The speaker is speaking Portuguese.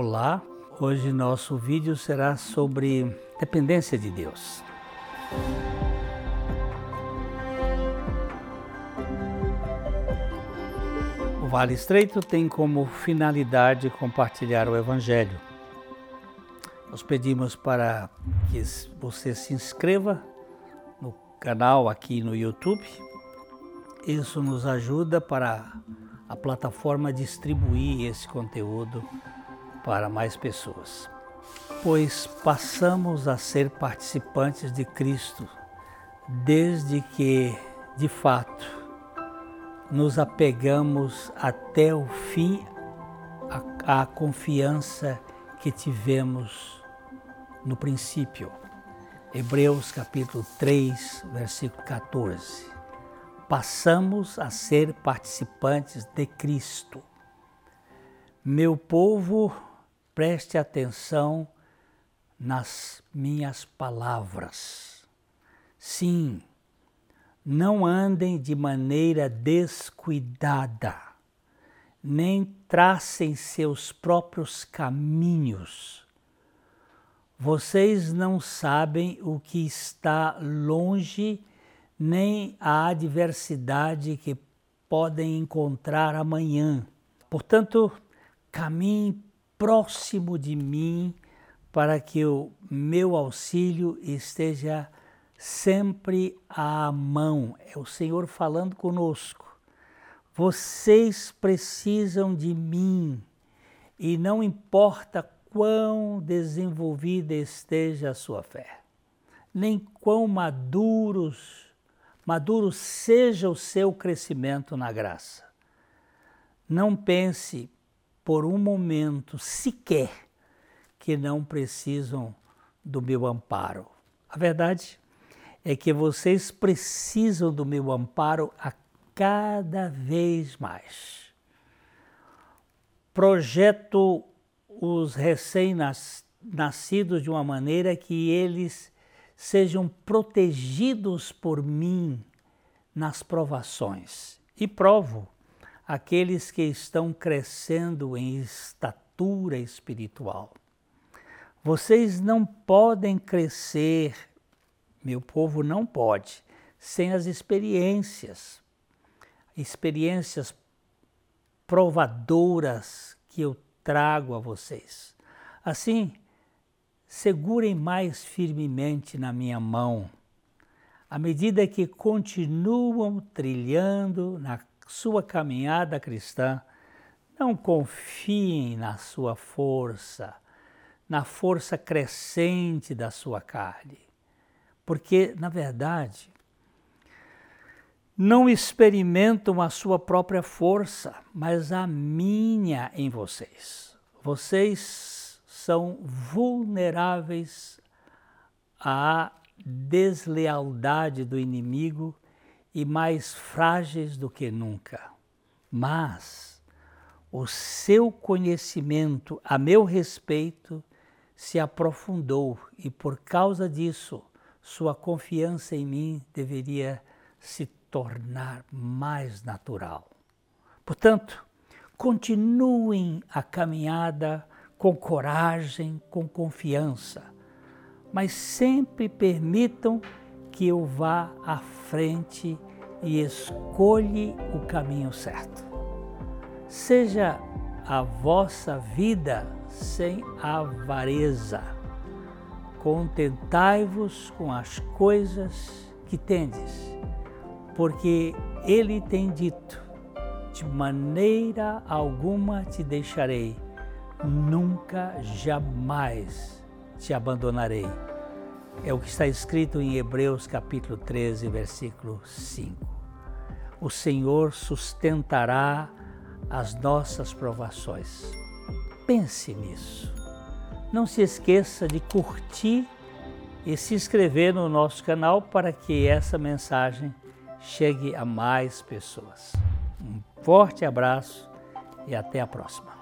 Olá, hoje nosso vídeo será sobre dependência de Deus. O Vale Estreito tem como finalidade compartilhar o Evangelho. Nós pedimos para que você se inscreva no canal aqui no YouTube. Isso nos ajuda para a plataforma distribuir esse conteúdo para mais pessoas. Pois passamos a ser participantes de Cristo desde que, de fato, nos apegamos até o fim à, à confiança que tivemos no princípio. Hebreus capítulo 3, versículo 14 passamos a ser participantes de Cristo. Meu povo, preste atenção nas minhas palavras. Sim, não andem de maneira descuidada, nem tracem seus próprios caminhos. Vocês não sabem o que está longe nem a adversidade que podem encontrar amanhã. Portanto, caminhe próximo de mim para que o meu auxílio esteja sempre à mão. É o Senhor falando conosco. Vocês precisam de mim e não importa quão desenvolvida esteja a sua fé, nem quão maduros maduro seja o seu crescimento na graça. Não pense por um momento sequer que não precisam do meu amparo. A verdade é que vocês precisam do meu amparo a cada vez mais. Projeto os recém-nascidos de uma maneira que eles sejam protegidos por mim nas provações. E provo aqueles que estão crescendo em estatura espiritual. Vocês não podem crescer, meu povo não pode, sem as experiências, experiências provadoras que eu trago a vocês. Assim, segurem mais firmemente na minha mão. À medida que continuam trilhando na sua caminhada cristã, não confiem na sua força, na força crescente da sua carne, porque, na verdade, não experimentam a sua própria força, mas a minha em vocês. Vocês são vulneráveis à deslealdade do inimigo e mais frágeis do que nunca. Mas o seu conhecimento a meu respeito se aprofundou e por causa disso sua confiança em mim deveria se tornar mais natural. Portanto, continuem a caminhada com coragem, com confiança, mas sempre permitam que eu vá à frente e escolha o caminho certo. Seja a vossa vida sem avareza. Contentai-vos com as coisas que tendes, porque ele tem dito: de maneira alguma te deixarei nunca, jamais te abandonarei. É o que está escrito em Hebreus capítulo 13, versículo 5. O Senhor sustentará as nossas provações. Pense nisso. Não se esqueça de curtir e se inscrever no nosso canal para que essa mensagem chegue a mais pessoas. Um forte abraço e até a próxima.